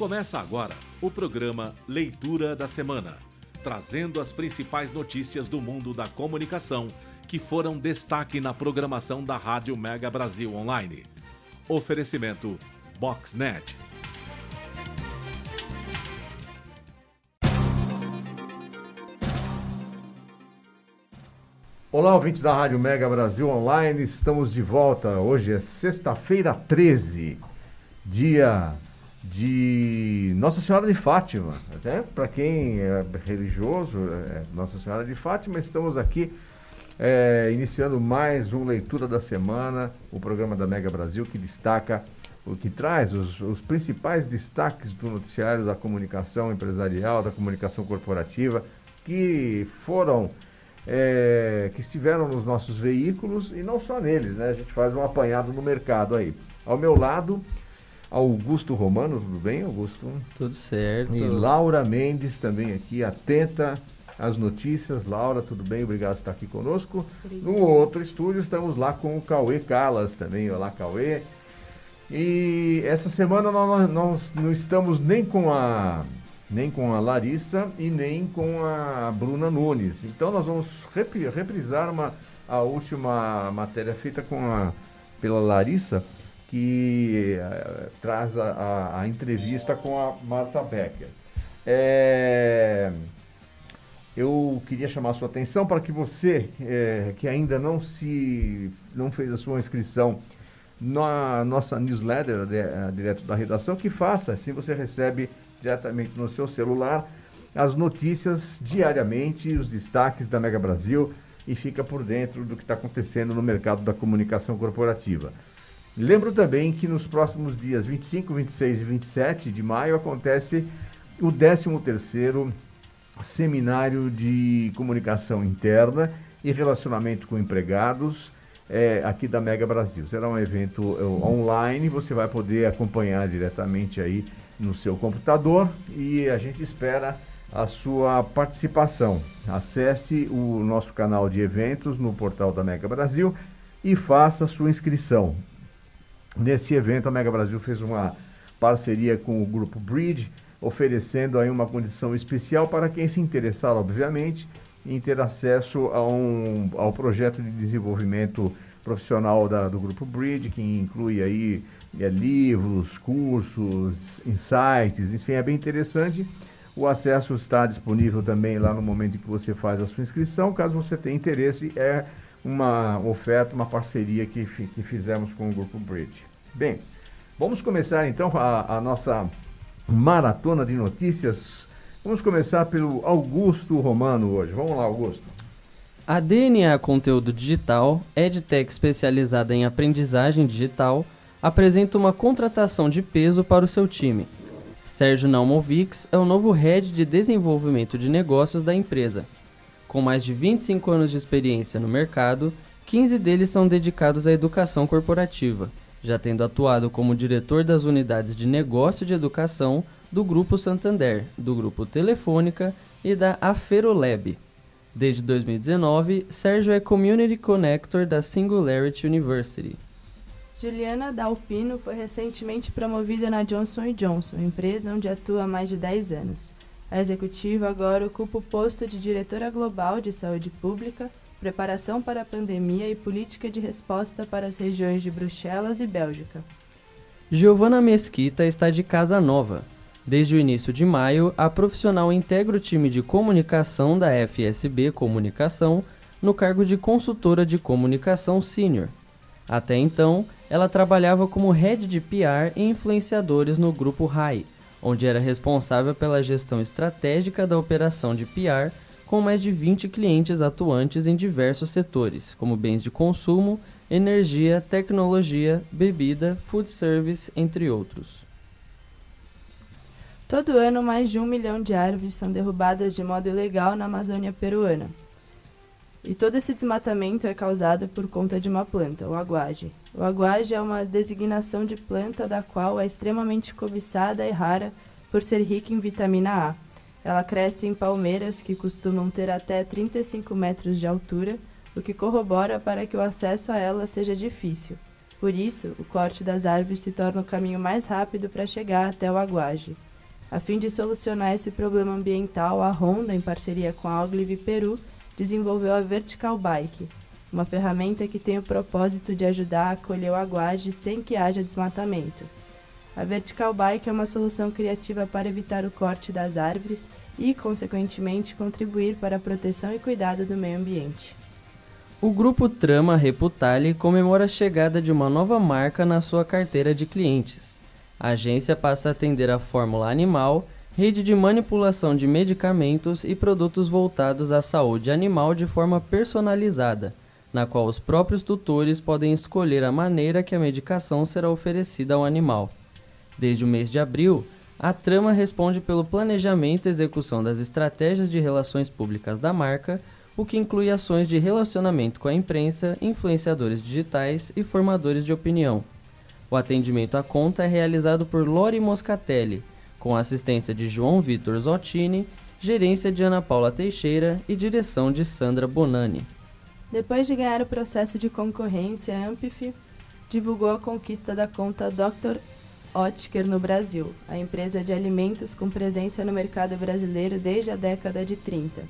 Começa agora o programa Leitura da Semana, trazendo as principais notícias do mundo da comunicação que foram destaque na programação da Rádio Mega Brasil Online. Oferecimento Boxnet. Olá, ouvintes da Rádio Mega Brasil Online, estamos de volta. Hoje é sexta-feira 13, dia de Nossa Senhora de Fátima. Até para quem é religioso, é Nossa Senhora de Fátima, estamos aqui é, iniciando mais uma leitura da semana, o programa da Mega Brasil que destaca o que traz os, os principais destaques do noticiário da comunicação empresarial, da comunicação corporativa, que foram é, que estiveram nos nossos veículos e não só neles, né? A gente faz um apanhado no mercado aí. Ao meu lado, Augusto Romano, tudo bem, Augusto? Tudo certo. E Laura Mendes também aqui, atenta às notícias. Laura, tudo bem? Obrigado por estar aqui conosco. Obrigada. No outro estúdio estamos lá com o Cauê Calas também. Olá, Cauê. E essa semana nós, nós não estamos nem com a nem com a Larissa e nem com a Bruna Nunes. Então nós vamos reprisar uma, a última matéria feita com a, pela Larissa, que uh, traz a, a, a, entrevista com a Marta Becker. É, eu queria chamar a sua atenção para que você, é, que ainda não se não fez a sua inscrição na nossa newsletter de, direto da redação, que faça, assim você recebe diretamente no seu celular as notícias diariamente, os destaques da Mega Brasil e fica por dentro do que está acontecendo no mercado da comunicação corporativa. Lembro também que nos próximos dias 25, 26 e 27 de maio acontece o 13º Seminário de Comunicação Interna e Relacionamento com Empregados, é, aqui da Mega Brasil. Será um evento é, online, você vai poder acompanhar diretamente aí no seu computador e a gente espera a sua participação. Acesse o nosso canal de eventos no portal da Mega Brasil e faça sua inscrição. Nesse evento, a Mega Brasil fez uma parceria com o grupo Bridge, oferecendo aí uma condição especial para quem se interessar, obviamente, em ter acesso a um, ao projeto de desenvolvimento profissional da, do Grupo Bridge, que inclui aí é, livros, cursos, insights, enfim, é bem interessante. O acesso está disponível também lá no momento em que você faz a sua inscrição. Caso você tenha interesse, é uma oferta, uma parceria que, que fizemos com o Grupo Bridge. Bem, vamos começar então a, a nossa maratona de notícias Vamos começar pelo Augusto Romano hoje. Vamos lá, Augusto. A DNA Conteúdo Digital, EdTech especializada em aprendizagem digital, apresenta uma contratação de peso para o seu time. Sérgio Naumovics é o novo head de desenvolvimento de negócios da empresa. Com mais de 25 anos de experiência no mercado, 15 deles são dedicados à educação corporativa, já tendo atuado como diretor das unidades de negócio de educação do Grupo Santander, do Grupo Telefônica e da Aferolab. Desde 2019, Sérgio é Community Connector da Singularity University. Juliana Dalpino foi recentemente promovida na Johnson Johnson, empresa onde atua há mais de 10 anos. A executiva agora ocupa o posto de diretora global de saúde pública, preparação para a pandemia e política de resposta para as regiões de Bruxelas e Bélgica. Giovana Mesquita está de casa nova. Desde o início de maio, a profissional integra o time de comunicação da FSB Comunicação no cargo de consultora de comunicação sênior. Até então, ela trabalhava como head de PR e influenciadores no grupo RAI, onde era responsável pela gestão estratégica da operação de PR, com mais de 20 clientes atuantes em diversos setores, como bens de consumo, energia, tecnologia, bebida, food service, entre outros. Todo ano, mais de um milhão de árvores são derrubadas de modo ilegal na Amazônia peruana. E todo esse desmatamento é causado por conta de uma planta, o aguage. O aguage é uma designação de planta da qual é extremamente cobiçada e rara por ser rica em vitamina A. Ela cresce em palmeiras que costumam ter até 35 metros de altura, o que corrobora para que o acesso a ela seja difícil. Por isso, o corte das árvores se torna o caminho mais rápido para chegar até o aguage. A fim de solucionar esse problema ambiental, a Honda, em parceria com a Ogilvy Peru, desenvolveu a Vertical Bike, uma ferramenta que tem o propósito de ajudar a colher o aguaje sem que haja desmatamento. A Vertical Bike é uma solução criativa para evitar o corte das árvores e, consequentemente, contribuir para a proteção e cuidado do meio ambiente. O grupo Trama Reputale comemora a chegada de uma nova marca na sua carteira de clientes. A agência passa a atender a fórmula animal, rede de manipulação de medicamentos e produtos voltados à saúde animal de forma personalizada, na qual os próprios tutores podem escolher a maneira que a medicação será oferecida ao animal. Desde o mês de abril, a trama responde pelo planejamento e execução das estratégias de relações públicas da marca, o que inclui ações de relacionamento com a imprensa, influenciadores digitais e formadores de opinião. O atendimento à conta é realizado por Lori Moscatelli, com assistência de João Vitor Zottini, gerência de Ana Paula Teixeira e direção de Sandra Bonani. Depois de ganhar o processo de concorrência, a Ampif divulgou a conquista da conta Dr. Otker no Brasil, a empresa de alimentos com presença no mercado brasileiro desde a década de 30.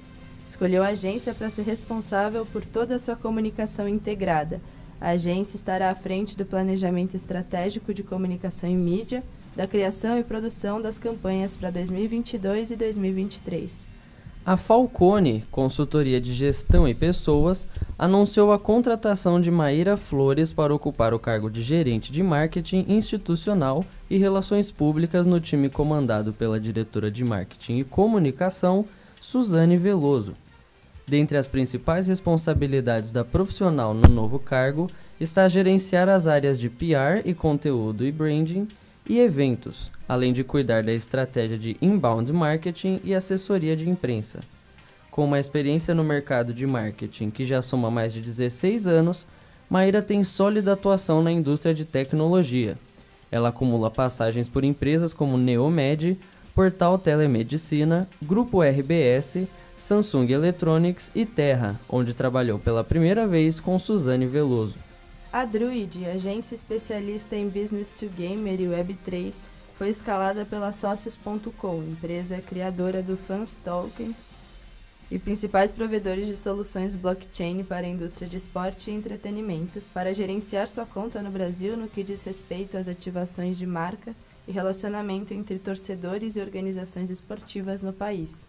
Escolheu a agência para ser responsável por toda a sua comunicação integrada. A agência estará à frente do planejamento estratégico de comunicação e mídia, da criação e produção das campanhas para 2022 e 2023. A Falcone, consultoria de gestão e pessoas, anunciou a contratação de Maíra Flores para ocupar o cargo de gerente de marketing institucional e relações públicas no time comandado pela diretora de marketing e comunicação, Suzane Veloso. Dentre as principais responsabilidades da profissional no novo cargo está gerenciar as áreas de PR e conteúdo e branding e eventos, além de cuidar da estratégia de inbound marketing e assessoria de imprensa. Com uma experiência no mercado de marketing que já soma mais de 16 anos, Maíra tem sólida atuação na indústria de tecnologia. Ela acumula passagens por empresas como Neomed, Portal Telemedicina, Grupo RBS, Samsung Electronics e Terra, onde trabalhou pela primeira vez com Suzane Veloso. A Druid, agência especialista em Business to Gamer e Web3, foi escalada pela Socios.com, empresa criadora do Fans Tokens e principais provedores de soluções blockchain para a indústria de esporte e entretenimento, para gerenciar sua conta no Brasil no que diz respeito às ativações de marca e relacionamento entre torcedores e organizações esportivas no país.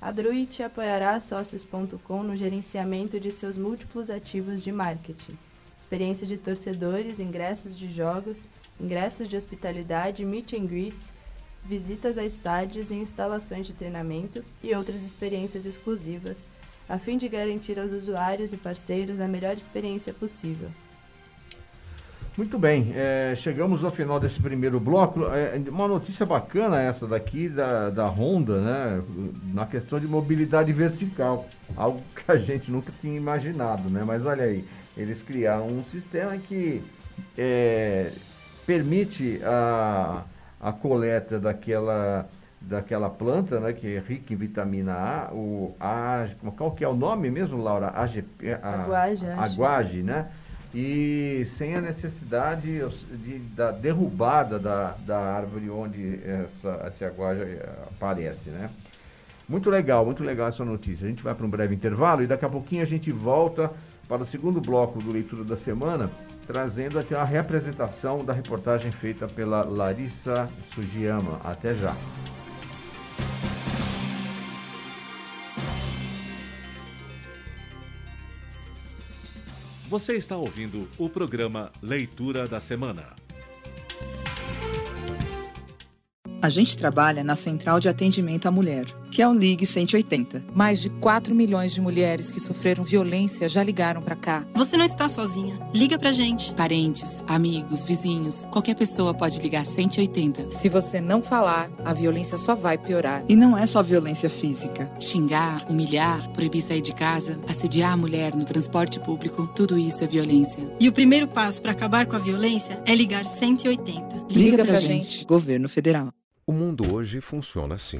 A Druid apoiará a Socios.com no gerenciamento de seus múltiplos ativos de marketing experiência de torcedores, ingressos de jogos, ingressos de hospitalidade, meet and greet, visitas a estádios e instalações de treinamento e outras experiências exclusivas, a fim de garantir aos usuários e parceiros a melhor experiência possível. Muito bem, é, chegamos ao final desse primeiro bloco. É, uma notícia bacana essa daqui da, da Honda, né? Na questão de mobilidade vertical, algo que a gente nunca tinha imaginado, né? Mas olha aí, eles criaram um sistema que é, permite a, a coleta daquela, daquela planta, né, que é rica em vitamina A, o A, qual que é o nome mesmo, Laura? AGP, a, aguage, aguage, né? E sem a necessidade de, da derrubada da, da árvore onde essa, essa eh, aparece, né? Muito legal, muito legal essa notícia. A gente vai para um breve intervalo e daqui a pouquinho a gente volta para o segundo bloco do Leitura da Semana, trazendo aqui a representação da reportagem feita pela Larissa Sugiyama. Até já. Você está ouvindo o programa Leitura da Semana. A gente trabalha na Central de Atendimento à Mulher que é o Ligue 180. Mais de 4 milhões de mulheres que sofreram violência já ligaram para cá. Você não está sozinha. Liga pra gente. Parentes, amigos, vizinhos, qualquer pessoa pode ligar 180. Se você não falar, a violência só vai piorar. E não é só violência física. Xingar, humilhar, proibir sair de casa, assediar a mulher no transporte público, tudo isso é violência. E o primeiro passo para acabar com a violência é ligar 180. Liga, Liga pra, pra gente. gente. Governo Federal. O mundo hoje funciona assim.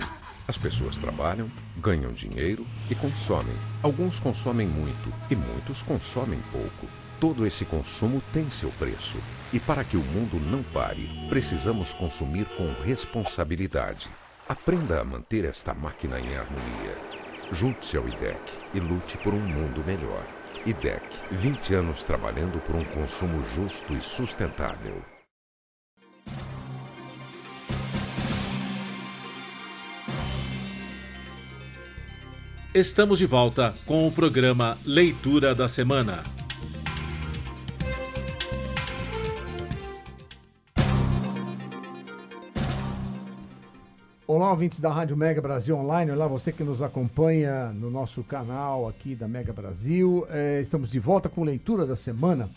As pessoas trabalham, ganham dinheiro e consomem. Alguns consomem muito e muitos consomem pouco. Todo esse consumo tem seu preço. E para que o mundo não pare, precisamos consumir com responsabilidade. Aprenda a manter esta máquina em harmonia. Junte-se ao IDEC e lute por um mundo melhor. IDEC, 20 anos trabalhando por um consumo justo e sustentável. Estamos de volta com o programa Leitura da Semana. Olá, ouvintes da Rádio Mega Brasil Online. Olá, você que nos acompanha no nosso canal aqui da Mega Brasil. É, estamos de volta com leitura da semana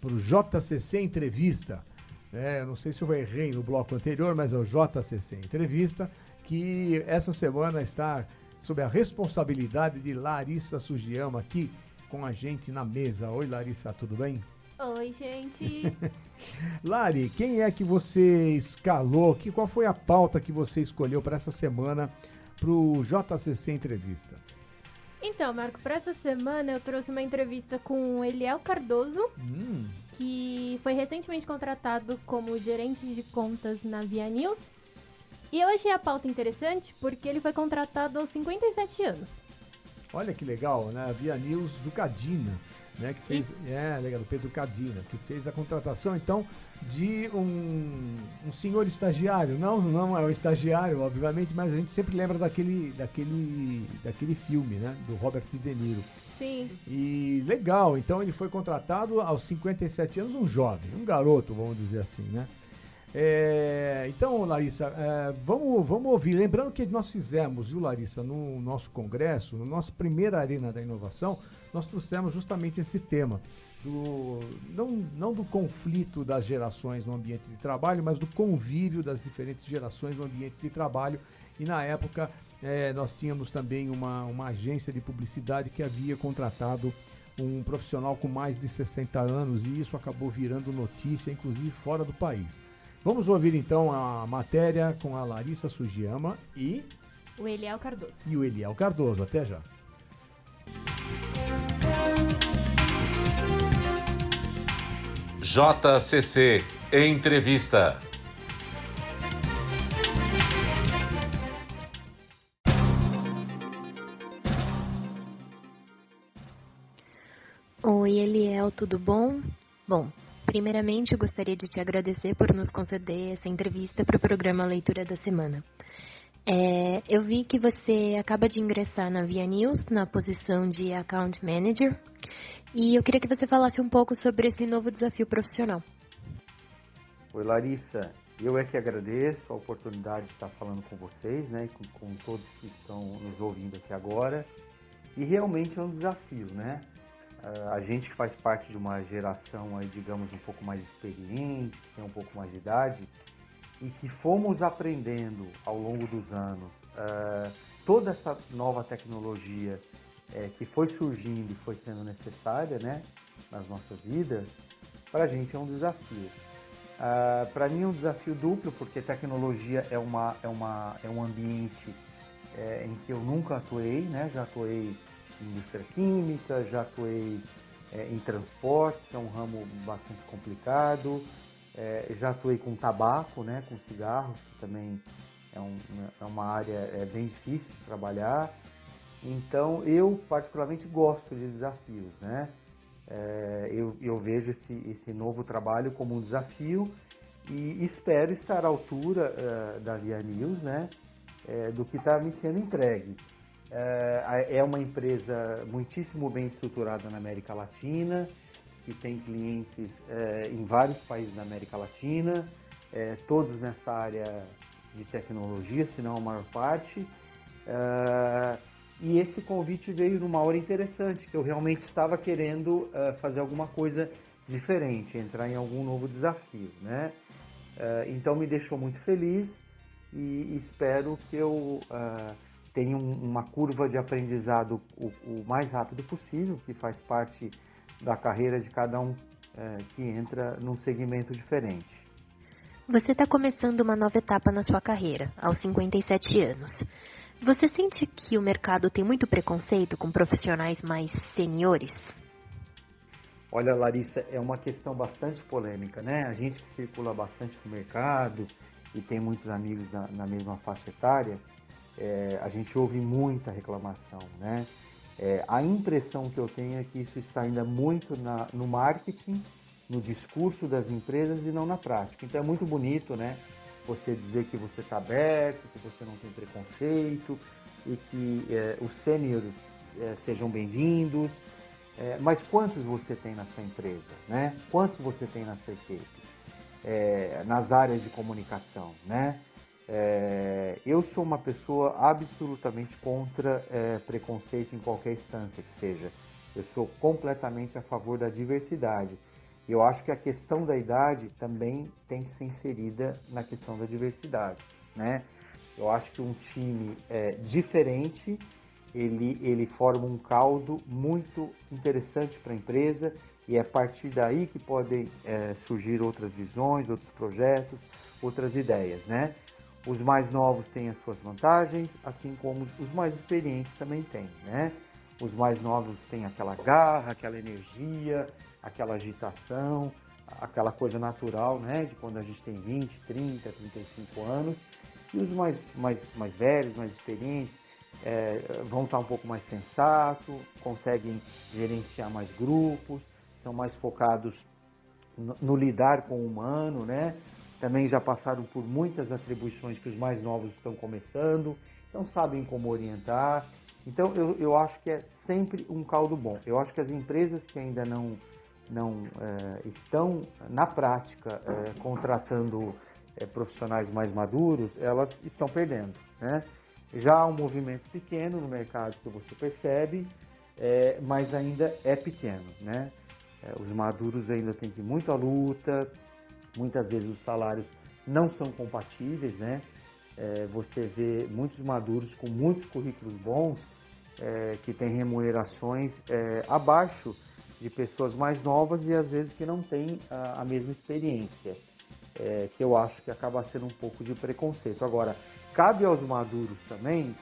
para o JCC Entrevista. É, não sei se eu errei no bloco anterior, mas é o JCC Entrevista, que essa semana está sob a responsabilidade de Larissa Sugiyama aqui com a gente na mesa. Oi, Larissa, tudo bem? Oi, gente. Lari, quem é que você escalou? Que, qual foi a pauta que você escolheu para essa semana para o JCC Entrevista? Então, Marco, para essa semana eu trouxe uma entrevista com o Eliel Cardoso, hum. que foi recentemente contratado como gerente de contas na Via News. E eu achei a pauta interessante porque ele foi contratado aos 57 anos. Olha que legal, né? A Via News do Cadina né, que fez, Isso. é, legal, do Pedro Cadina, que fez a contratação, então, de um, um senhor estagiário. Não, não é o estagiário, obviamente, mas a gente sempre lembra daquele, daquele, daquele filme, né, do Robert De Niro. Sim. E legal, então ele foi contratado aos 57 anos, um jovem, um garoto, vamos dizer assim, né? É, então, Larissa, é, vamos, vamos ouvir. Lembrando que nós fizemos, viu, Larissa, no nosso congresso, na nossa primeira Arena da Inovação, nós trouxemos justamente esse tema. Do, não, não do conflito das gerações no ambiente de trabalho, mas do convívio das diferentes gerações no ambiente de trabalho. E na época é, nós tínhamos também uma, uma agência de publicidade que havia contratado um profissional com mais de 60 anos e isso acabou virando notícia, inclusive fora do país. Vamos ouvir então a matéria com a Larissa Sugiyama e. O Eliel Cardoso. E o Eliel Cardoso. Até já. JCC Entrevista. Oi, Eliel, tudo bom? Bom, primeiramente gostaria de te agradecer por nos conceder essa entrevista para o programa Leitura da Semana. É, eu vi que você acaba de ingressar na Via News na posição de Account Manager e eu queria que você falasse um pouco sobre esse novo desafio profissional. Oi, Larissa. Eu é que agradeço a oportunidade de estar falando com vocês, né, com, com todos que estão nos ouvindo aqui agora. E realmente é um desafio, né? Uh, a gente que faz parte de uma geração aí, digamos, um pouco mais experiente, tem um pouco mais de idade, e que fomos aprendendo ao longo dos anos uh, toda essa nova tecnologia uh, que foi surgindo e foi sendo necessária né, nas nossas vidas, para a gente é um desafio. Uh, para mim é um desafio duplo, porque tecnologia é, uma, é, uma, é um ambiente é, em que eu nunca atuei, né? já atuei indústria química, já atuei é, em transportes, que é um ramo bastante complicado, é, já atuei com tabaco, né, com cigarros, que também é, um, é uma área é, bem difícil de trabalhar. Então, eu particularmente gosto de desafios, né? É, eu, eu, vejo esse, esse novo trabalho como um desafio e espero estar à altura uh, da Via News, né? Do que está me sendo entregue. É, é uma empresa muitíssimo bem estruturada na América Latina, que tem clientes é, em vários países da América Latina, é, todos nessa área de tecnologia, se não a maior parte. É, e esse convite veio numa hora interessante, que eu realmente estava querendo é, fazer alguma coisa diferente, entrar em algum novo desafio, né? É, então me deixou muito feliz e espero que eu é, tenha uma curva de aprendizado o, o mais rápido possível, que faz parte da carreira de cada um é, que entra num segmento diferente. Você está começando uma nova etapa na sua carreira, aos 57 anos. Você sente que o mercado tem muito preconceito com profissionais mais seniores? Olha, Larissa, é uma questão bastante polêmica, né? A gente que circula bastante no mercado e tem muitos amigos na, na mesma faixa etária, é, a gente ouve muita reclamação, né? É, a impressão que eu tenho é que isso está ainda muito na, no marketing, no discurso das empresas e não na prática. Então é muito bonito, né? Você dizer que você está aberto, que você não tem preconceito e que é, os sêniores é, sejam bem-vindos. É, mas quantos você tem na sua empresa, né? Quantos você tem na sua equipe? É, nas áreas de comunicação, né? É, eu sou uma pessoa absolutamente contra é, preconceito em qualquer instância que seja. Eu sou completamente a favor da diversidade. Eu acho que a questão da idade também tem que ser inserida na questão da diversidade, né? Eu acho que um time é, diferente ele, ele forma um caldo muito interessante para a empresa e é a partir daí que podem é, surgir outras visões, outros projetos, outras ideias, né? Os mais novos têm as suas vantagens, assim como os mais experientes também têm, né? Os mais novos têm aquela garra, aquela energia, aquela agitação, aquela coisa natural, né? De quando a gente tem 20, 30, 35 anos. E os mais, mais, mais velhos, mais experientes, é, vão estar um pouco mais sensato, conseguem gerenciar mais grupos, são mais focados no, no lidar com o humano, né? Também já passaram por muitas atribuições que os mais novos estão começando, então sabem como orientar. Então eu, eu acho que é sempre um caldo bom. Eu acho que as empresas que ainda não, não é, estão na prática é, contratando é, profissionais mais maduros, elas estão perdendo. Né? Já há um movimento pequeno no mercado que você percebe, mas ainda é pequeno. Né? os maduros ainda têm que ir muito à luta, Muitas vezes os salários não são compatíveis, né? É, você vê muitos maduros com muitos currículos bons é, que têm remunerações é, abaixo de pessoas mais novas e às vezes que não têm a, a mesma experiência, é, que eu acho que acaba sendo um pouco de preconceito. Agora, cabe aos maduros também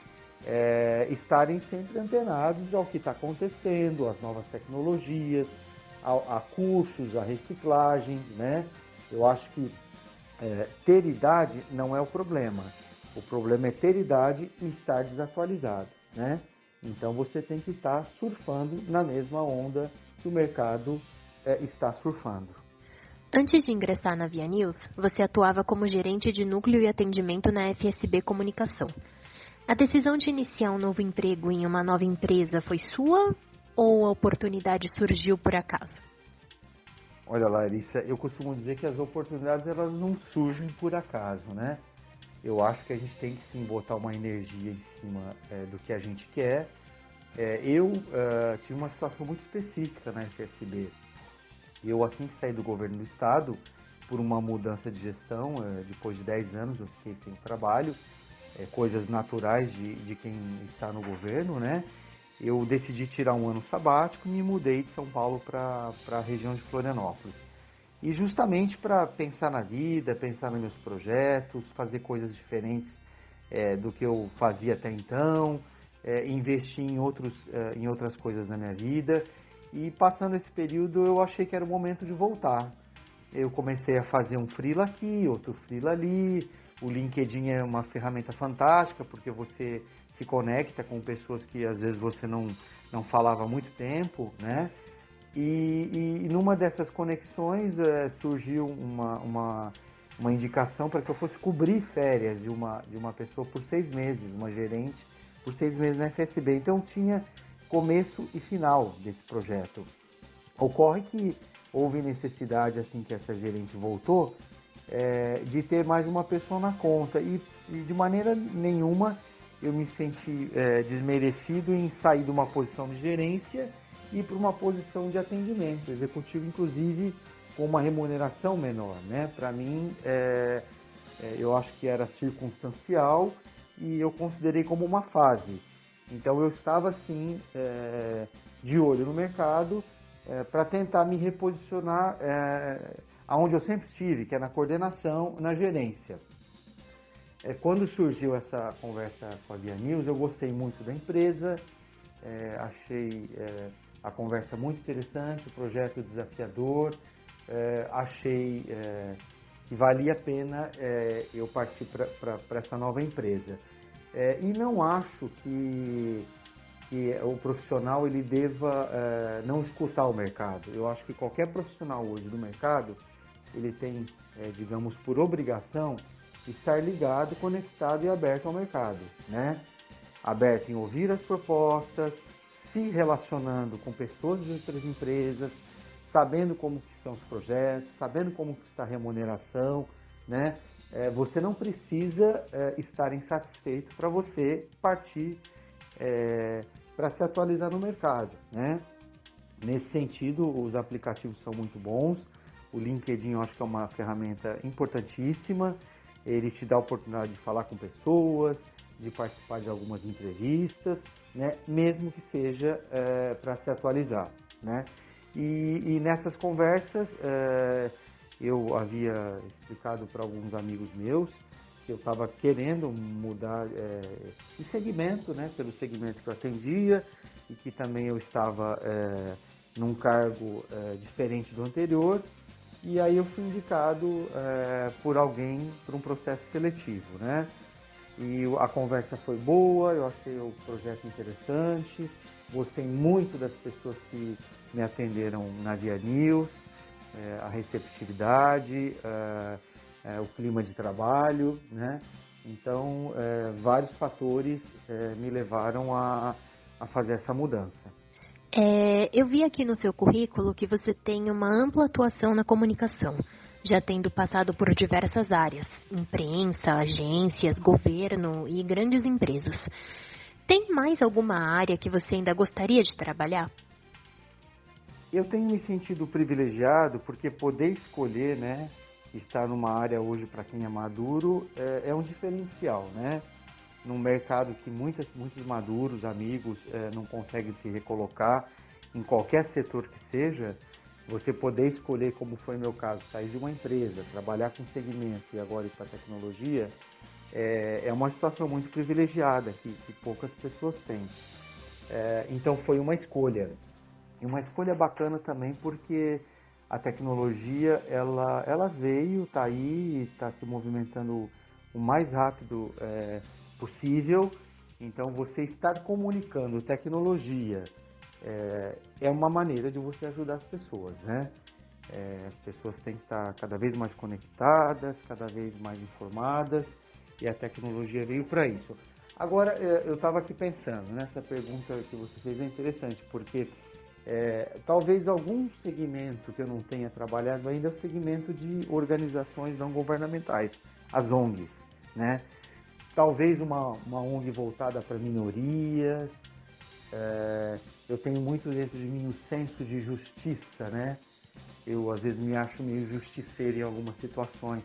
é, estarem sempre antenados ao que está acontecendo, às novas tecnologias, a, a cursos, a reciclagem, né? Eu acho que é, ter idade não é o problema. O problema é ter idade e estar desatualizado, né? Então você tem que estar surfando na mesma onda que o mercado é, está surfando. Antes de ingressar na Via News, você atuava como gerente de núcleo e atendimento na FSB Comunicação. A decisão de iniciar um novo emprego em uma nova empresa foi sua ou a oportunidade surgiu por acaso? Olha, Larissa, eu costumo dizer que as oportunidades elas não surgem por acaso, né? Eu acho que a gente tem que sim botar uma energia em cima é, do que a gente quer. É, eu uh, tive uma situação muito específica na FSB. Eu, assim que saí do governo do estado, por uma mudança de gestão, depois de 10 anos eu fiquei sem trabalho, é, coisas naturais de, de quem está no governo, né? Eu decidi tirar um ano sabático e me mudei de São Paulo para a região de Florianópolis. E justamente para pensar na vida, pensar nos meus projetos, fazer coisas diferentes é, do que eu fazia até então, é, investir em, outros, é, em outras coisas na minha vida. E passando esse período eu achei que era o momento de voltar. Eu comecei a fazer um freela aqui, outro freela ali. O LinkedIn é uma ferramenta fantástica porque você se conecta com pessoas que às vezes você não, não falava há muito tempo, né? E, e numa dessas conexões é, surgiu uma, uma, uma indicação para que eu fosse cobrir férias de uma, de uma pessoa por seis meses, uma gerente, por seis meses na FSB. Então tinha começo e final desse projeto. Ocorre que houve necessidade, assim que essa gerente voltou, é, de ter mais uma pessoa na conta e, e de maneira nenhuma eu me senti é, desmerecido em sair de uma posição de gerência e para uma posição de atendimento executivo, inclusive com uma remuneração menor. Né? Para mim, é, é, eu acho que era circunstancial e eu considerei como uma fase. Então eu estava assim é, de olho no mercado é, para tentar me reposicionar aonde eu sempre estive, que é na coordenação, na gerência. É, quando surgiu essa conversa com a Via News, eu gostei muito da empresa, é, achei é, a conversa muito interessante, o projeto desafiador, é, achei é, que valia a pena é, eu partir para essa nova empresa. E não acho que, que o profissional ele deva não escutar o mercado. Eu acho que qualquer profissional hoje do mercado ele tem, é, digamos, por obrigação estar ligado, conectado e aberto ao mercado, né? Aberto em ouvir as propostas, se relacionando com pessoas de outras empresas, sabendo como estão os projetos, sabendo como está a remuneração, né? É, você não precisa é, estar insatisfeito para você partir é, para se atualizar no mercado, né? Nesse sentido, os aplicativos são muito bons. O LinkedIn eu acho que é uma ferramenta importantíssima. Ele te dá a oportunidade de falar com pessoas, de participar de algumas entrevistas, né? mesmo que seja é, para se atualizar. Né? E, e nessas conversas é, eu havia explicado para alguns amigos meus que eu estava querendo mudar é, de segmento, né, pelo segmento que eu atendia e que também eu estava num cargo diferente do anterior. E aí eu fui indicado é, por alguém para um processo seletivo, né? E a conversa foi boa, eu achei o projeto interessante, gostei muito das pessoas que me atenderam na Via News, é, a receptividade, é, o clima de trabalho, né? Então, vários fatores me levaram a, a fazer essa mudança. É, eu vi aqui no seu currículo que você tem uma ampla atuação na comunicação já tendo passado por diversas áreas, imprensa, agências, governo e grandes empresas. Tem mais alguma área que você ainda gostaria de trabalhar? Eu tenho me sentido privilegiado porque poder escolher, né, estar numa área hoje para quem é maduro é, é, um diferencial, né? Num mercado que muitas, muitos maduros, amigos, é, não conseguem se recolocar em qualquer setor que seja, você poder escolher, como foi meu caso, sair de uma empresa, trabalhar com segmento e agora ir para tecnologia, é, é, uma situação muito privilegiada que, que poucas pessoas têm. É, então foi uma escolha. E uma escolha bacana também porque a tecnologia ela, ela veio, está aí, está se movimentando o mais rápido é, possível. Então você estar comunicando tecnologia é, é uma maneira de você ajudar as pessoas, né? É, as pessoas têm que estar cada vez mais conectadas, cada vez mais informadas e a tecnologia veio para isso. Agora, é, eu estava aqui pensando, nessa pergunta que você fez é interessante, porque é, talvez algum segmento que eu não tenha trabalhado ainda é o segmento de organizações não governamentais, as ONGs, né? Talvez uma, uma ONG voltada para minorias, é, eu tenho muito dentro de mim o senso de justiça, né? Eu às vezes me acho meio justiceiro em algumas situações.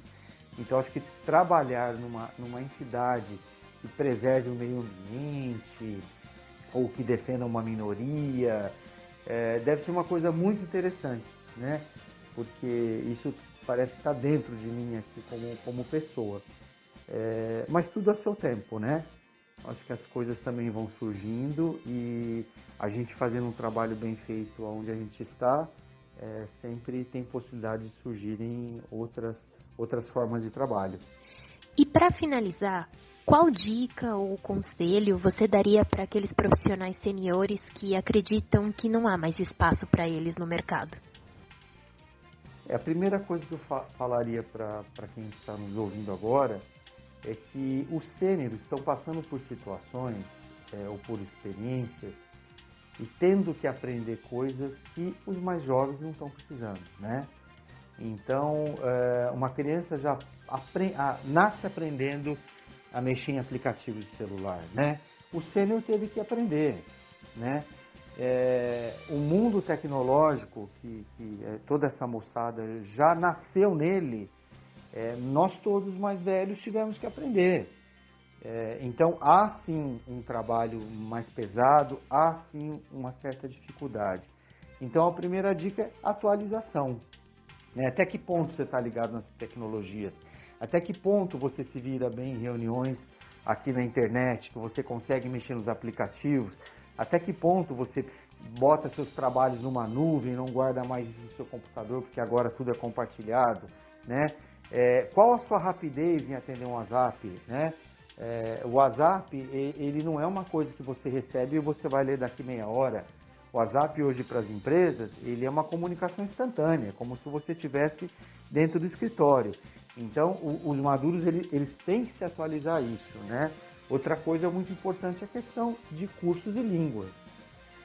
Então acho que trabalhar numa, numa entidade que preserve o meio ambiente ou que defenda uma minoria é, deve ser uma coisa muito interessante, né? Porque isso parece estar dentro de mim aqui como, como pessoa. É, mas tudo a seu tempo, né? Acho que as coisas também vão surgindo e a gente fazendo um trabalho bem feito onde a gente está, é, sempre tem possibilidade de surgirem outras, outras formas de trabalho. E para finalizar, qual dica ou conselho você daria para aqueles profissionais seniores que acreditam que não há mais espaço para eles no mercado? É, a primeira coisa que eu fa falaria para quem está nos ouvindo agora é que os sêniores estão passando por situações é, ou por experiências e tendo que aprender coisas que os mais jovens não estão precisando, né? Então, é, uma criança já aprende, a, nasce aprendendo a mexer em aplicativos de celular, né? O sênior teve que aprender, né? É, o mundo tecnológico que, que é, toda essa moçada já nasceu nele é, nós todos mais velhos tivemos que aprender. É, então há sim um trabalho mais pesado, há sim uma certa dificuldade. Então a primeira dica é atualização. Né? Até que ponto você está ligado nas tecnologias? Até que ponto você se vira bem em reuniões aqui na internet, que você consegue mexer nos aplicativos? Até que ponto você bota seus trabalhos numa nuvem, não guarda mais no seu computador, porque agora tudo é compartilhado, né? É, qual a sua rapidez em atender um WhatsApp, né? É, o WhatsApp, ele não é uma coisa que você recebe e você vai ler daqui meia hora. O WhatsApp hoje para as empresas, ele é uma comunicação instantânea, como se você estivesse dentro do escritório. Então, os maduros, ele, eles têm que se atualizar isso, né? Outra coisa muito importante é a questão de cursos e línguas,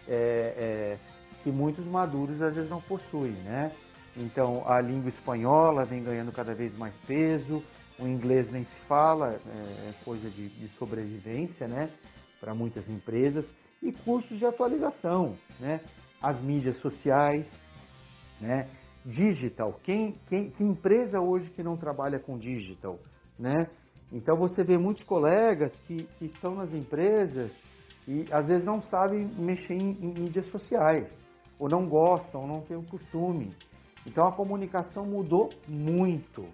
é, é, que muitos maduros às vezes não possuem, né? Então, a língua espanhola vem ganhando cada vez mais peso, o inglês nem se fala, é, é coisa de, de sobrevivência, né? Para muitas empresas. E cursos de atualização, né? As mídias sociais, né? Digital. Quem, quem, que empresa hoje que não trabalha com digital, né? Então você vê muitos colegas que, que estão nas empresas e às vezes não sabem mexer em, em mídias sociais, ou não gostam, ou não têm o costume. Então a comunicação mudou muito,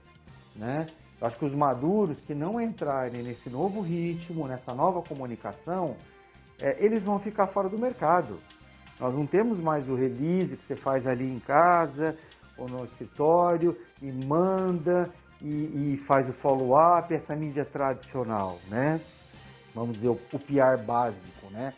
né? Eu acho que os maduros que não entrarem nesse novo ritmo, nessa nova comunicação, é, eles vão ficar fora do mercado. Nós não temos mais o release que você faz ali em casa ou no escritório e manda e, e faz o follow-up, essa mídia tradicional, né? Vamos dizer, o, o PR básico, né?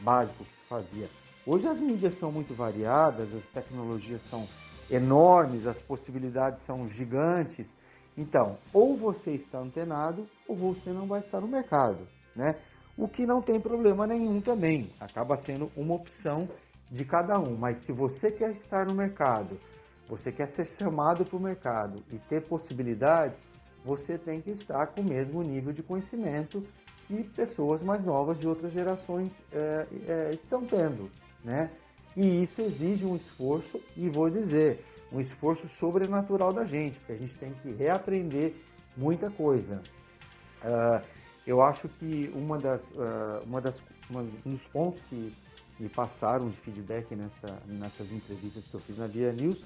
Básico que se fazia. Hoje as mídias são muito variadas, as tecnologias são enormes, as possibilidades são gigantes. Então, ou você está antenado ou você não vai estar no mercado, né? O que não tem problema nenhum também, acaba sendo uma opção de cada um. Mas se você quer estar no mercado, você quer ser chamado para o mercado e ter possibilidades, você tem que estar com o mesmo nível de conhecimento que pessoas mais novas de outras gerações é, é, estão tendo, né? E isso exige um esforço, e vou dizer, um esforço sobrenatural da gente, porque a gente tem que reaprender muita coisa. Uh, eu acho que uma das, uh, uma das, uma, um dos pontos que me passaram de feedback nessa, nessas entrevistas que eu fiz na Via News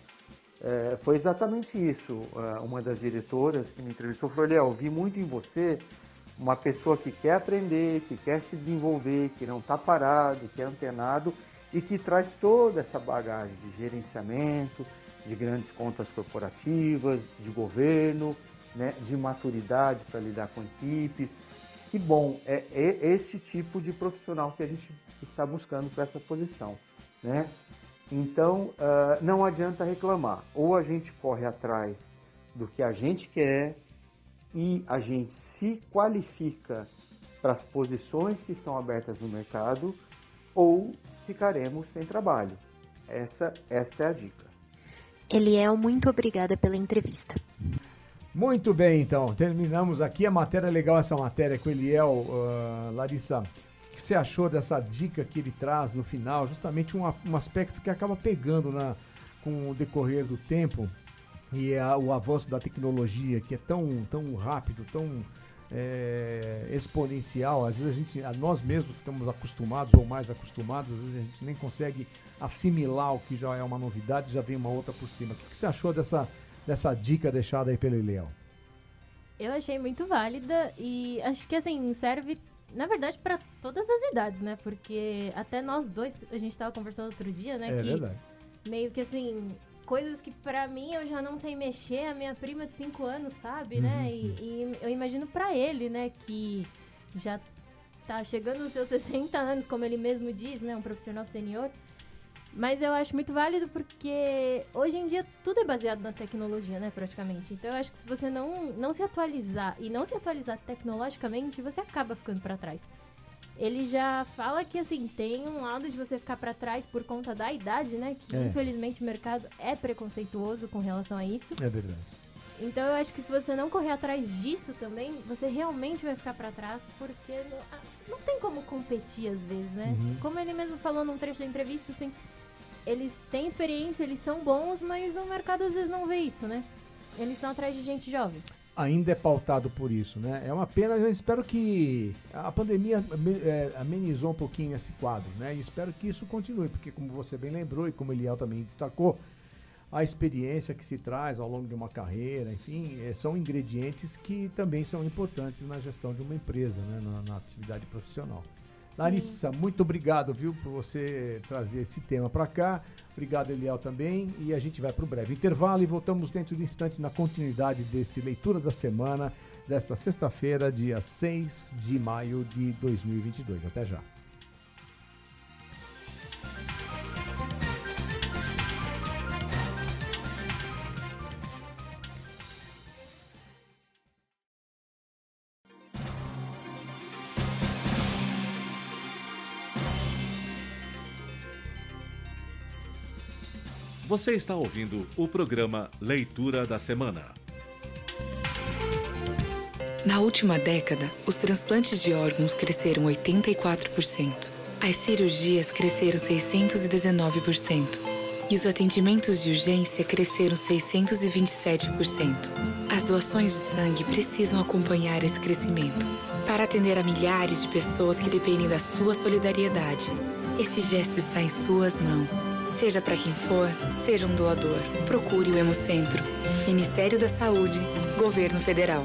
é, foi exatamente isso. Uh, uma das diretoras que me entrevistou falou: Léo, vi muito em você uma pessoa que quer aprender, que quer se desenvolver, que não está parado, que é antenado e que traz toda essa bagagem de gerenciamento, de grandes contas corporativas, de governo, né, de maturidade para lidar com equipes. Que bom, é, é esse tipo de profissional que a gente está buscando para essa posição. Né? Então, uh, não adianta reclamar. Ou a gente corre atrás do que a gente quer e a gente se qualifica para as posições que estão abertas no mercado, ou ficaremos sem trabalho. Essa, esta é a dica. Eliel, muito obrigada pela entrevista. Muito bem, então. Terminamos aqui a matéria legal, essa matéria com o Eliel. Uh, Larissa, o que você achou dessa dica que ele traz no final? Justamente um, um aspecto que acaba pegando na, com o decorrer do tempo e a, o avanço da tecnologia, que é tão, tão rápido, tão é, exponencial. Às vezes a gente, a nós mesmos estamos acostumados ou mais acostumados, às vezes a gente nem consegue assimilar o que já é uma novidade, já vem uma outra por cima. O que, que você achou dessa, dessa dica deixada aí pelo Leão? Eu achei muito válida e acho que assim serve, na verdade, para todas as idades, né? Porque até nós dois, a gente estava conversando outro dia, né? É que verdade. meio que assim, coisas que para mim eu já não sei mexer, a minha prima de 5 anos sabe, né? Uhum. E, e eu imagino para ele, né, que já tá chegando nos seus 60 anos, como ele mesmo diz, né, um profissional senior. Mas eu acho muito válido porque hoje em dia tudo é baseado na tecnologia, né, praticamente. Então eu acho que se você não, não se atualizar e não se atualizar tecnologicamente, você acaba ficando para trás ele já fala que assim tem um lado de você ficar para trás por conta da idade, né? Que É. infelizmente o mercado é preconceituoso com relação a isso. É verdade. Então eu acho que se você não correr atrás disso também, você realmente vai ficar para trás, porque não, ah, não tem como competir às vezes, né? Uhum. Como ele mesmo falou num trecho da entrevista, assim, eles têm experiência, eles são bons, mas o mercado às vezes não vê isso, né? Eles estão atrás de gente jovem. Ainda é pautado por isso, né? É uma pena, eu espero que a pandemia é, amenizou um pouquinho esse quadro, né? E espero que isso continue, porque como você bem lembrou e como o Eliel também destacou, a experiência que se traz ao longo de uma carreira, enfim, eh, são ingredientes que também são importantes na gestão de uma empresa, né? na, na atividade profissional. Larissa, muito obrigado, viu, por você trazer esse tema para cá. Obrigado, Eliel, também. E a gente vai para o breve intervalo e voltamos dentro de instantes na continuidade deste Leitura da Semana, desta sexta-feira, dia 6 de maio de 2022. Até já. Você está ouvindo o programa Leitura da Semana. Na última década, os transplantes de órgãos cresceram 84%. As cirurgias cresceram 619%. E os atendimentos de urgência cresceram 627%. As doações de sangue precisam acompanhar esse crescimento para atender a milhares de pessoas que dependem da sua solidariedade. Esse gesto está em suas mãos. Seja para quem for, seja um doador. Procure o Hemocentro. Ministério da Saúde, Governo Federal.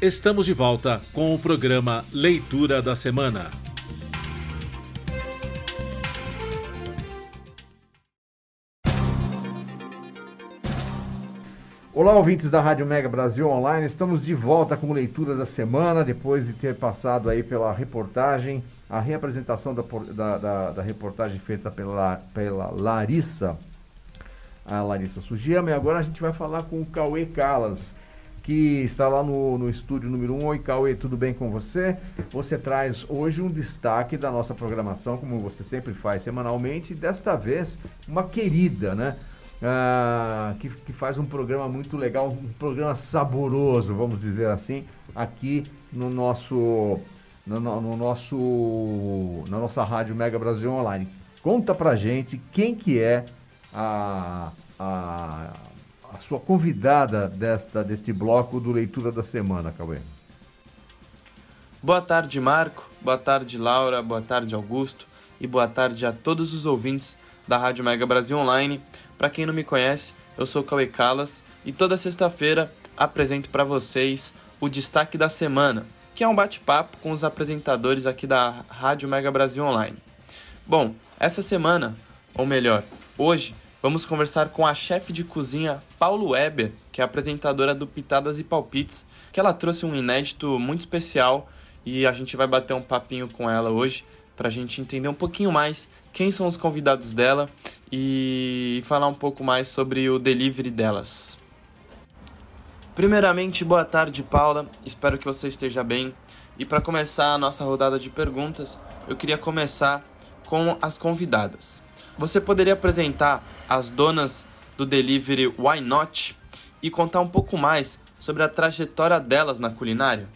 Estamos de volta com o programa Leitura da Semana. Olá, ouvintes da Rádio Mega Brasil Online. Estamos de volta com leitura da semana, depois de ter passado aí pela reportagem, a reapresentação da, da, da, da reportagem feita pela, pela Larissa, a Larissa Sugiyama. E agora a gente vai falar com o Cauê Calas, que está lá no, no estúdio número 1. Oi, Cauê, tudo bem com você? Você traz hoje um destaque da nossa programação, como você sempre faz semanalmente, e desta vez uma querida, né? Ah, que, que faz um programa muito legal, um programa saboroso, vamos dizer assim, aqui no nosso, no, no nosso, na nossa rádio Mega Brasil Online. Conta pra gente quem que é a, a, a sua convidada desta, deste bloco do Leitura da Semana, Cauê. Boa tarde, Marco. Boa tarde, Laura. Boa tarde, Augusto. E boa tarde a todos os ouvintes da Rádio Mega Brasil Online. Para quem não me conhece, eu sou Cauê Calas e toda sexta-feira apresento para vocês o destaque da semana, que é um bate-papo com os apresentadores aqui da Rádio Mega Brasil Online. Bom, essa semana, ou melhor, hoje, vamos conversar com a chefe de cozinha Paulo Weber, que é apresentadora do Pitadas e Palpites, que ela trouxe um inédito muito especial e a gente vai bater um papinho com ela hoje para a gente entender um pouquinho mais quem são os convidados dela e falar um pouco mais sobre o delivery delas. Primeiramente, boa tarde, Paula. Espero que você esteja bem. E para começar a nossa rodada de perguntas, eu queria começar com as convidadas. Você poderia apresentar as donas do delivery Why Not e contar um pouco mais sobre a trajetória delas na culinária?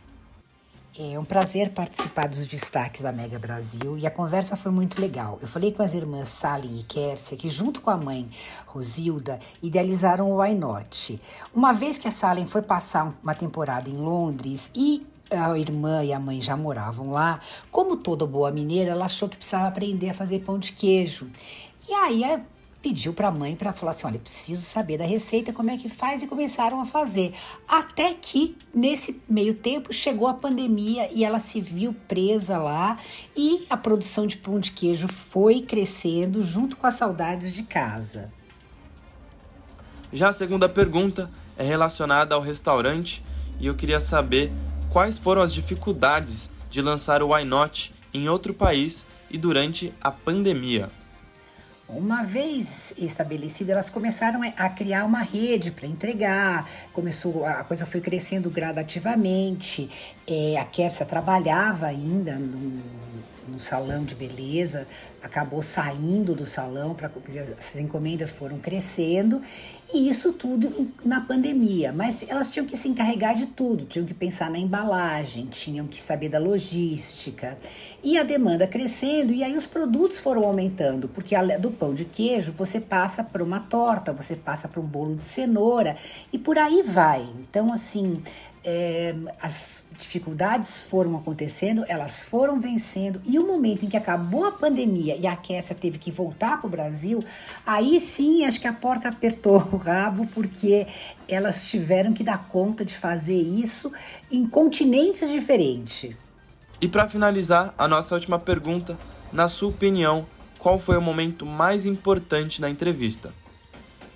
É um prazer participar dos destaques da Mega Brasil e a conversa foi muito legal. Eu falei com as irmãs Sally e Kércia, que junto com a mãe Rosilda idealizaram o Why Not. Uma vez que a Sally foi passar uma temporada em Londres e a irmã e a mãe já moravam lá, como toda boa mineira, ela achou que precisava aprender a fazer pão de queijo. E aí pediu para a mãe para falar assim: olha, preciso saber da receita, como é que faz, e começaram a fazer. Até que, nesse meio tempo, chegou a pandemia e ela se viu presa lá e a produção de pão de queijo foi crescendo junto com as saudades de casa. Já a segunda pergunta é relacionada ao restaurante e eu queria saber quais foram as dificuldades de lançar o Why Not em outro país e durante a pandemia. Uma vez estabelecida, elas começaram a criar uma rede para entregar. Começou, a coisa foi crescendo gradativamente. É, a Kersia trabalhava ainda no, no salão de beleza, acabou saindo do salão para as encomendas foram crescendo e isso tudo na pandemia. Mas elas tinham que se encarregar de tudo, tinham que pensar na embalagem, tinham que saber da logística e a demanda crescendo e aí os produtos foram aumentando, porque do pão de queijo você passa para uma torta, você passa para um bolo de cenoura e por aí vai. Então assim é, as dificuldades foram acontecendo, elas foram vencendo, e o momento em que acabou a pandemia e a Kessia teve que voltar para o Brasil, aí sim acho que a porta apertou o rabo, porque elas tiveram que dar conta de fazer isso em continentes diferentes. E para finalizar, a nossa última pergunta: na sua opinião, qual foi o momento mais importante da entrevista?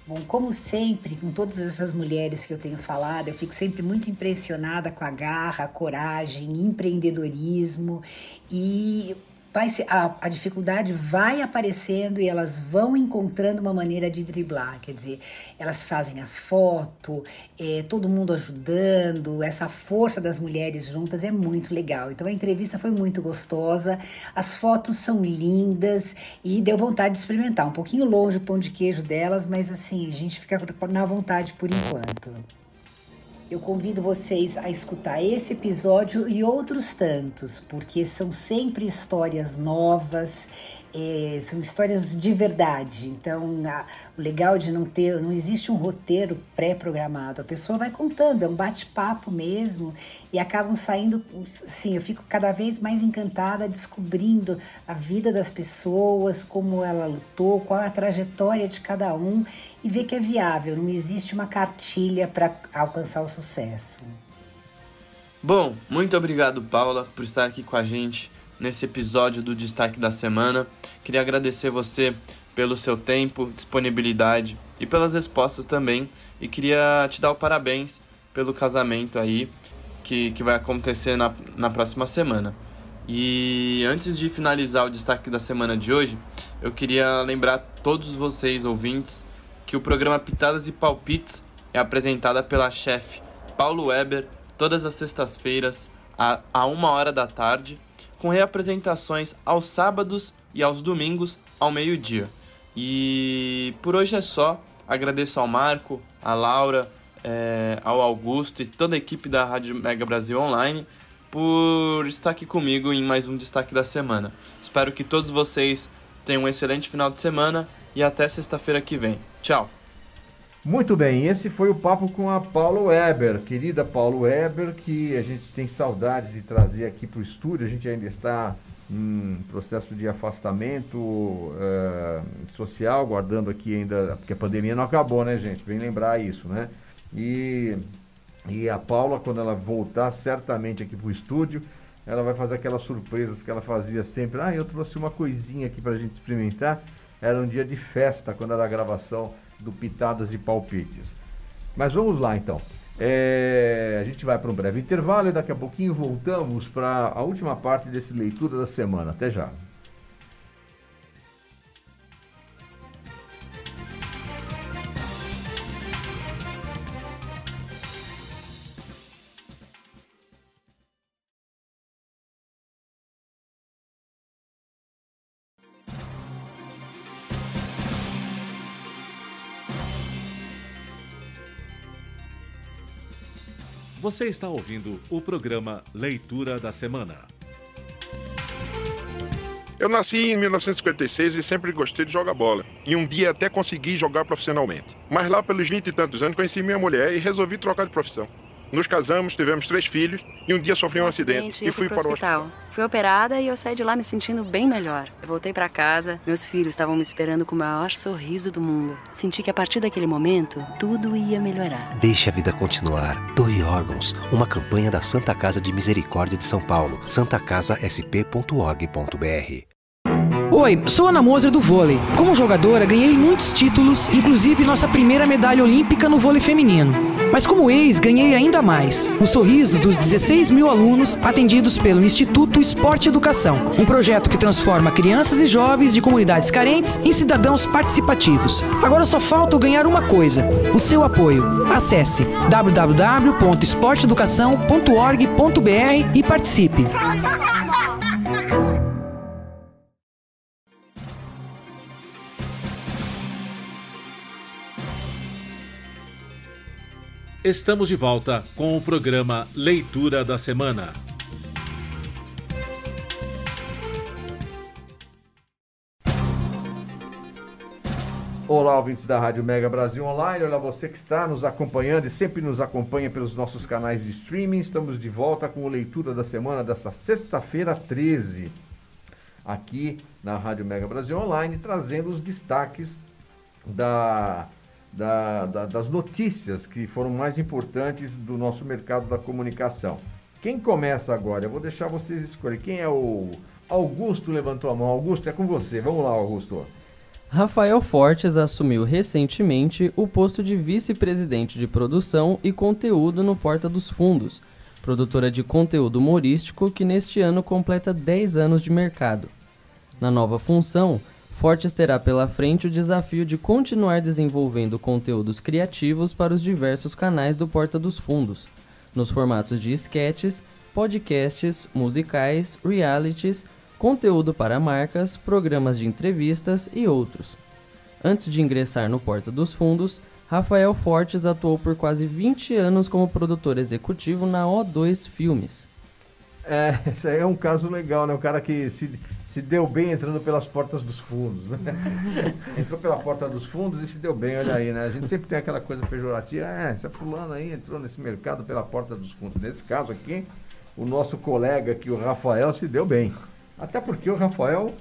Bom, como sempre, com todas essas mulheres que eu tenho falado, eu fico sempre muito impressionada com a garra, a coragem, empreendedorismo e vai ser, a, a, dificuldade vai aparecendo e elas vão encontrando uma maneira de driblar. Quer dizer, elas fazem a foto, é, todo mundo ajudando, essa força das mulheres juntas é muito legal. Então a entrevista foi muito gostosa, as fotos são lindas e deu vontade de experimentar. Um pouquinho longe o pão de queijo delas, mas assim, a gente fica na vontade por enquanto. Eu convido vocês a escutar esse episódio e outros tantos, porque são sempre histórias novas é, são histórias de verdade. Então, a, o legal de não ter, não existe um roteiro pré-programado. A pessoa vai contando, é um bate-papo mesmo, e acabam saindo. Sim, eu fico cada vez mais encantada descobrindo a vida das pessoas, como ela lutou, qual é a trajetória de cada um, e ver que é viável, não existe uma cartilha para alcançar o sucesso. Bom, muito obrigado, Paula, por estar aqui com a gente nesse episódio do Destaque da Semana. Queria agradecer você pelo seu tempo, disponibilidade e pelas respostas também. E queria te dar o parabéns pelo casamento aí que, que vai acontecer na, na próxima semana. E antes de finalizar o destaque da semana de hoje, eu queria lembrar todos vocês ouvintes que o programa Pitadas e Palpites é apresentada pela chefe Paulo Weber todas as sextas-feiras a, uma hora da tarde com reapresentações aos sábados e aos domingos ao meio-dia. E por hoje é só. Agradeço ao Marco, à Laura, é, ao Augusto e toda a equipe da Rádio Mega Brasil Online por estar aqui comigo em mais um destaque da semana. Espero que todos vocês tenham um excelente final de semana e até sexta-feira que vem. Tchau! Muito bem, esse foi o papo com a Paulo Weber, querida Paulo Weber, que a gente tem saudades de trazer aqui para o estúdio. A gente ainda está em processo de afastamento uh, social, guardando aqui ainda, porque a pandemia não acabou, né, gente? Vem lembrar isso, né? E, e a Paula, quando ela voltar certamente aqui para o estúdio, ela vai fazer aquelas surpresas que ela fazia sempre. Ah, eu trouxe uma coisinha aqui para a gente experimentar. Era um dia de festa, quando era a gravação do Pitadas e Palpites. Mas vamos lá então. É, a gente vai para um breve intervalo e daqui a pouquinho voltamos para a última parte desse leitura da semana. Até já. Você está ouvindo o programa Leitura da Semana. Eu nasci em 1956 e sempre gostei de jogar bola. E um dia até consegui jogar profissionalmente. Mas lá pelos vinte e tantos anos conheci minha mulher e resolvi trocar de profissão. Nos casamos, tivemos três filhos e um dia sofri um acidente, e fui, fui para o hospital. hospital. Fui operada e eu saí de lá me sentindo bem melhor. Eu voltei para casa, meus filhos estavam me esperando com o maior sorriso do mundo. Senti que a partir daquele momento, tudo ia melhorar. Deixe a vida continuar. Doe órgãos. Uma campanha da Santa Casa de Misericórdia de São Paulo. santacasasp.org.br Oi, sou Ana Moser do vôlei. Como jogadora, ganhei muitos títulos, inclusive nossa primeira medalha olímpica no vôlei feminino. Mas como ex, ganhei ainda mais. O sorriso dos 16 mil alunos atendidos pelo Instituto Esporte Educação, um projeto que transforma crianças e jovens de comunidades carentes em cidadãos participativos. Agora só falta ganhar uma coisa: o seu apoio. Acesse www.esporteeducação.org.br e participe. Estamos de volta com o programa Leitura da Semana. Olá, ouvintes da Rádio Mega Brasil Online. Olá, você que está nos acompanhando e sempre nos acompanha pelos nossos canais de streaming. Estamos de volta com a leitura da semana desta sexta-feira 13, aqui na Rádio Mega Brasil Online, trazendo os destaques da, da, da, das notícias que foram mais importantes do nosso mercado da comunicação. Quem começa agora? Eu vou deixar vocês escolherem. Quem é o Augusto levantou a mão? Augusto, é com você. Vamos lá, Augusto. Rafael Fortes assumiu recentemente o posto de vice-presidente de produção e conteúdo no Porta dos Fundos, produtora de conteúdo humorístico que neste ano completa 10 anos de mercado. Na nova função, Fortes terá pela frente o desafio de continuar desenvolvendo conteúdos criativos para os diversos canais do Porta dos Fundos, nos formatos de sketches, podcasts, musicais, realities conteúdo para marcas, programas de entrevistas e outros. Antes de ingressar no Porta dos Fundos, Rafael Fortes atuou por quase 20 anos como produtor executivo na O2 Filmes. É, isso aí é um caso legal, né? O cara que se, se deu bem entrando pelas portas dos fundos, né? Entrou pela porta dos fundos e se deu bem, olha aí, né? A gente sempre tem aquela coisa pejorativa, é, essa fulano aí entrou nesse mercado pela porta dos fundos. Nesse caso aqui, o nosso colega aqui, o Rafael, se deu bem. Até porque o Rafael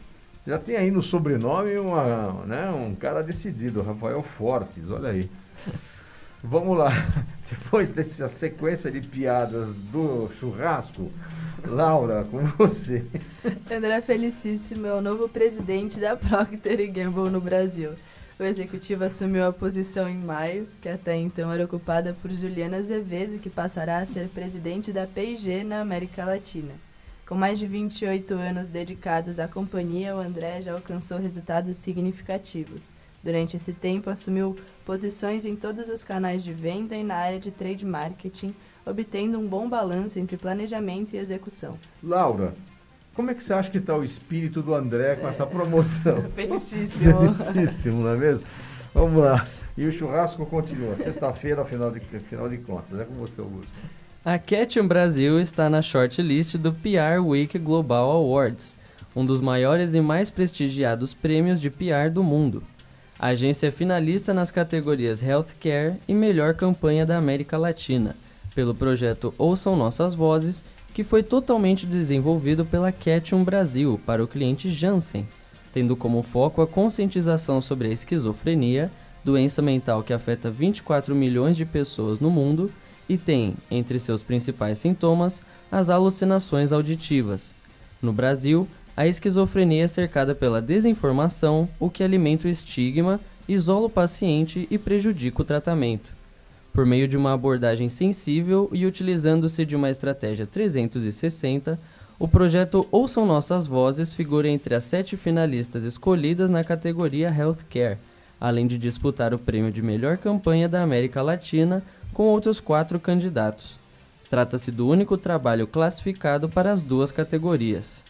já tem aí no sobrenome uma, né, um cara decidido, Rafael Fortes, olha aí. Vamos lá, depois dessa sequência de piadas do churrasco, Laura, com você. André Felicíssimo é o novo presidente da Procter Gamble no Brasil. O executivo assumiu a posição em maio, que até então era ocupada por Juliana Azevedo, que passará a ser presidente da P&G na América Latina. Com mais de 28 anos dedicados à companhia, o André já alcançou resultados significativos. Durante esse tempo, assumiu posições em todos os canais de venda e na área de trade marketing, obtendo um bom balanço entre planejamento e execução. Laura, como é que você acha que está o espírito do André com é. essa promoção? Felicíssimo. Felicíssimo, não é mesmo? Vamos lá. E o churrasco continua. Sexta-feira, afinal de, afinal de contas. É com você, Augusto. A Ketchum Brasil está na shortlist do PR Week Global Awards, um dos maiores e mais prestigiados prêmios de PR do mundo. A agência é finalista nas categorias Healthcare e Melhor Campanha da América Latina, pelo projeto Ouçam Nossas Vozes, que foi totalmente desenvolvido pela Ketchum Brasil para o cliente Janssen, tendo como foco a conscientização sobre a esquizofrenia, doença mental que afeta 24 milhões de pessoas no mundo e tem, entre seus principais sintomas, as alucinações auditivas. No Brasil, a esquizofrenia é cercada pela desinformação, o que alimenta o estigma, isola o paciente e prejudica o tratamento. Por meio de uma abordagem sensível e utilizando-se de uma estratégia 360, o projeto Ouçam Nossas Vozes figura entre as sete finalistas escolhidas na categoria Healthcare, além de disputar o prêmio de melhor campanha da América Latina com outros quatro candidatos. Trata-se do único trabalho classificado para as duas categorias.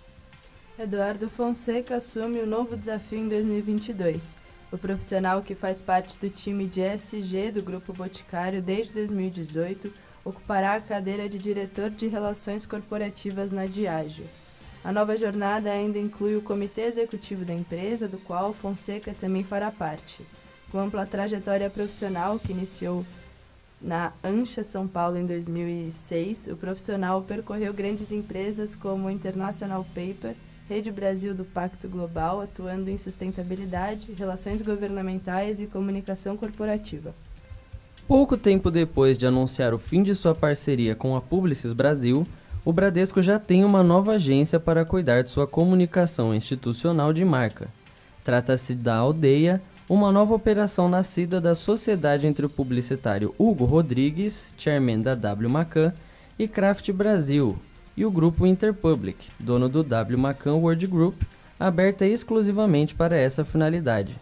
Eduardo Fonseca assume o novo desafio em 2022. O profissional que faz parte do time de SG do Grupo Boticário desde 2018 ocupará a cadeira de diretor de Relações Corporativas na Diageo. A nova jornada ainda inclui o comitê executivo da empresa, do qual Fonseca também fará parte. Com ampla trajetória profissional que iniciou na Ancha São Paulo em 2006, o profissional percorreu grandes empresas como International Paper, Rede Brasil do Pacto Global, atuando em sustentabilidade, relações governamentais e comunicação corporativa. Pouco tempo depois de anunciar o fim de sua parceria com a Publicis Brasil, o Bradesco já tem uma nova agência para cuidar de sua comunicação institucional de marca. Trata-se da Aldeia, uma nova operação nascida da sociedade entre o publicitário Hugo Rodrigues, chairman da W Macan, e Kraft Brasil, e o grupo Interpublic, dono do W Macan World Group, aberta exclusivamente para essa finalidade.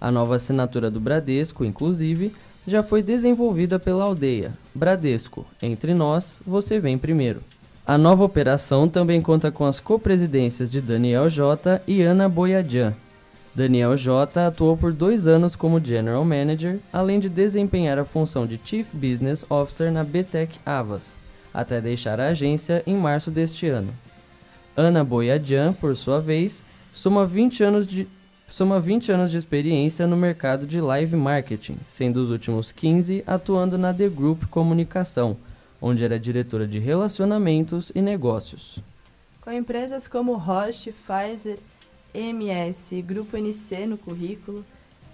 A nova assinatura do Bradesco, inclusive, já foi desenvolvida pela aldeia. Bradesco, entre nós, você vem primeiro. A nova operação também conta com as copresidências de Daniel J e Ana Boiadian, Daniel J. atuou por dois anos como General Manager, além de desempenhar a função de Chief Business Officer na BTEC Avas, até deixar a agência em março deste ano. Ana Boyadjan, por sua vez, soma 20 anos de, soma 20 anos de experiência no mercado de live marketing, sendo os últimos 15 atuando na The Group Comunicação, onde era diretora de relacionamentos e negócios. Com empresas como Roche, Pfizer, MS e Grupo NC no currículo,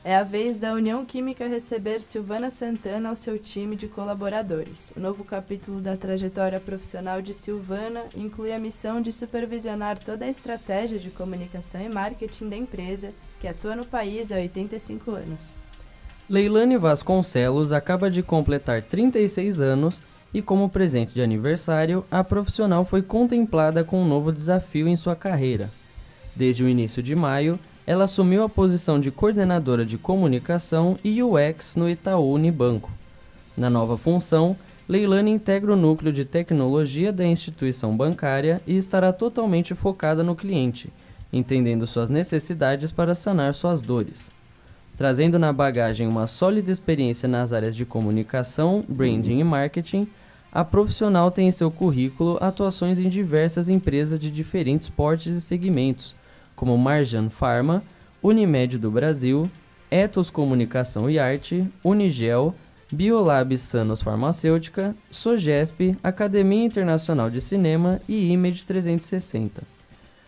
é a vez da União Química receber Silvana Santana ao seu time de colaboradores. O novo capítulo da trajetória profissional de Silvana inclui a missão de supervisionar toda a estratégia de comunicação e marketing da empresa, que atua no país há 85 anos. Leilane Vasconcelos acaba de completar 36 anos e, como presente de aniversário, a profissional foi contemplada com um novo desafio em sua carreira. Desde o início de maio, ela assumiu a posição de coordenadora de comunicação e UX no Itaú Unibanco. Na nova função, Leilane integra o núcleo de tecnologia da instituição bancária e estará totalmente focada no cliente, entendendo suas necessidades para sanar suas dores. Trazendo na bagagem uma sólida experiência nas áreas de comunicação, branding e marketing, a profissional tem em seu currículo atuações em diversas empresas de diferentes portes e segmentos, como Marjan Pharma, Unimed do Brasil, Ethos Comunicação e Arte, Unigel, Biolab Sanos Farmacêutica, Sogesp, Academia Internacional de Cinema e Image 360.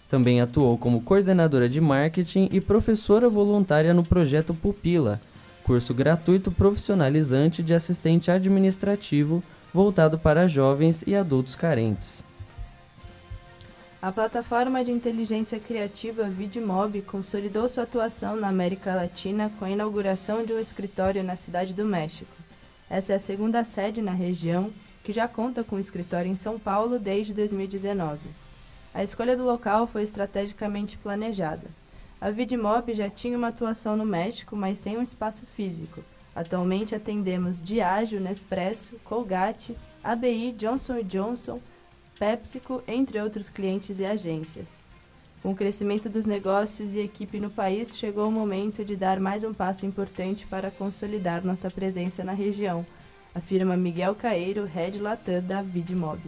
Também atuou como coordenadora de marketing e professora voluntária no projeto Pupila, curso gratuito profissionalizante de assistente administrativo voltado para jovens e adultos carentes. A plataforma de inteligência criativa Vidmob consolidou sua atuação na América Latina com a inauguração de um escritório na Cidade do México. Essa é a segunda sede na região, que já conta com um escritório em São Paulo desde 2019. A escolha do local foi estrategicamente planejada. A Vidmob já tinha uma atuação no México, mas sem um espaço físico. Atualmente atendemos Diageo, Nespresso, Colgate, ABI, Johnson Johnson, PepsiCo, entre outros clientes e agências. Com o crescimento dos negócios e equipe no país, chegou o momento de dar mais um passo importante para consolidar nossa presença na região, afirma Miguel Caeiro, Head Latam da Vidmob.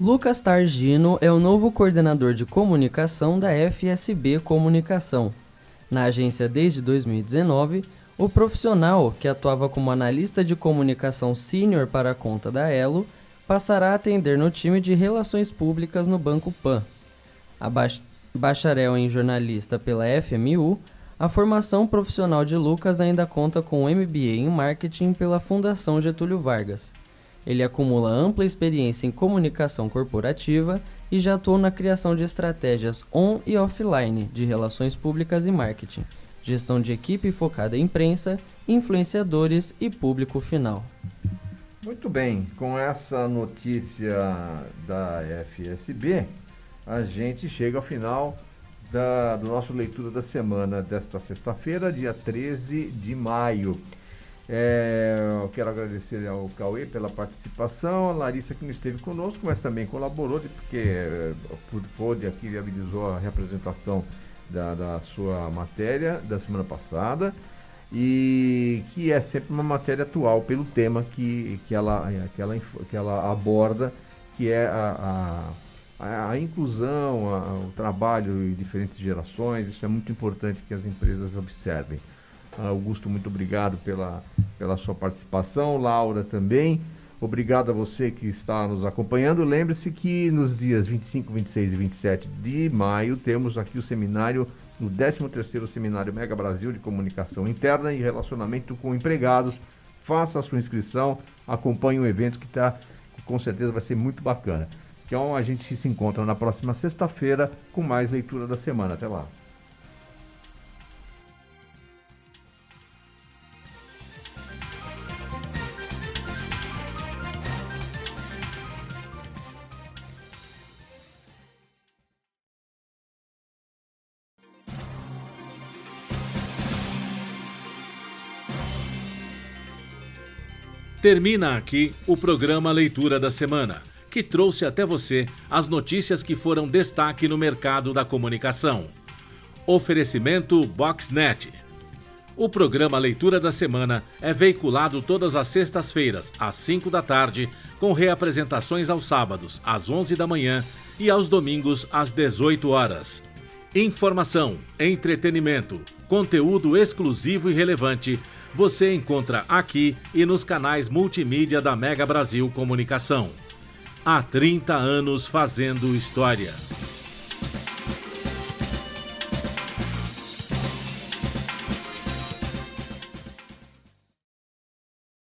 Lucas Targino é o novo coordenador de comunicação da FSB Comunicação. Na agência desde 2019, o profissional, que atuava como analista de comunicação sênior para a conta da Elo, passará a atender no time de Relações Públicas no Banco Pan. A bacharel em jornalista pela FMU, a formação profissional de Lucas ainda conta com MBA em Marketing pela Fundação Getúlio Vargas. Ele acumula ampla experiência em comunicação corporativa e já atuou na criação de estratégias on e offline de relações públicas e marketing, gestão de equipe focada em imprensa, influenciadores e público final. Muito bem, com essa notícia da FSB, a gente chega ao final da, do nosso leitura da semana desta sexta-feira, dia 13 de maio. É, eu quero agradecer ao Cauê pela participação, a Larissa que não esteve conosco, mas também colaborou, porque é, pôde aqui viabilizou a representação da, da sua matéria da semana passada e que é sempre uma matéria atual pelo tema que, que, ela, que, ela, que ela aborda, que é a, a, a inclusão, a, o trabalho em diferentes gerações. Isso é muito importante que as empresas observem. Augusto, muito obrigado pela, pela sua participação. Laura também. Obrigado a você que está nos acompanhando. Lembre-se que nos dias 25, 26 e 27 de maio temos aqui o seminário no 13º Seminário Mega Brasil de Comunicação Interna e Relacionamento com Empregados. Faça a sua inscrição, acompanhe o evento que tá, com certeza vai ser muito bacana. Então a gente se encontra na próxima sexta-feira com mais leitura da semana. Até lá. Termina aqui o programa Leitura da Semana, que trouxe até você as notícias que foram destaque no mercado da comunicação. Oferecimento Boxnet. O programa Leitura da Semana é veiculado todas as sextas-feiras, às 5 da tarde, com reapresentações aos sábados, às 11 da manhã e aos domingos, às 18 horas. Informação, entretenimento, conteúdo exclusivo e relevante você encontra aqui e nos canais multimídia da Mega Brasil Comunicação. Há 30 anos fazendo história.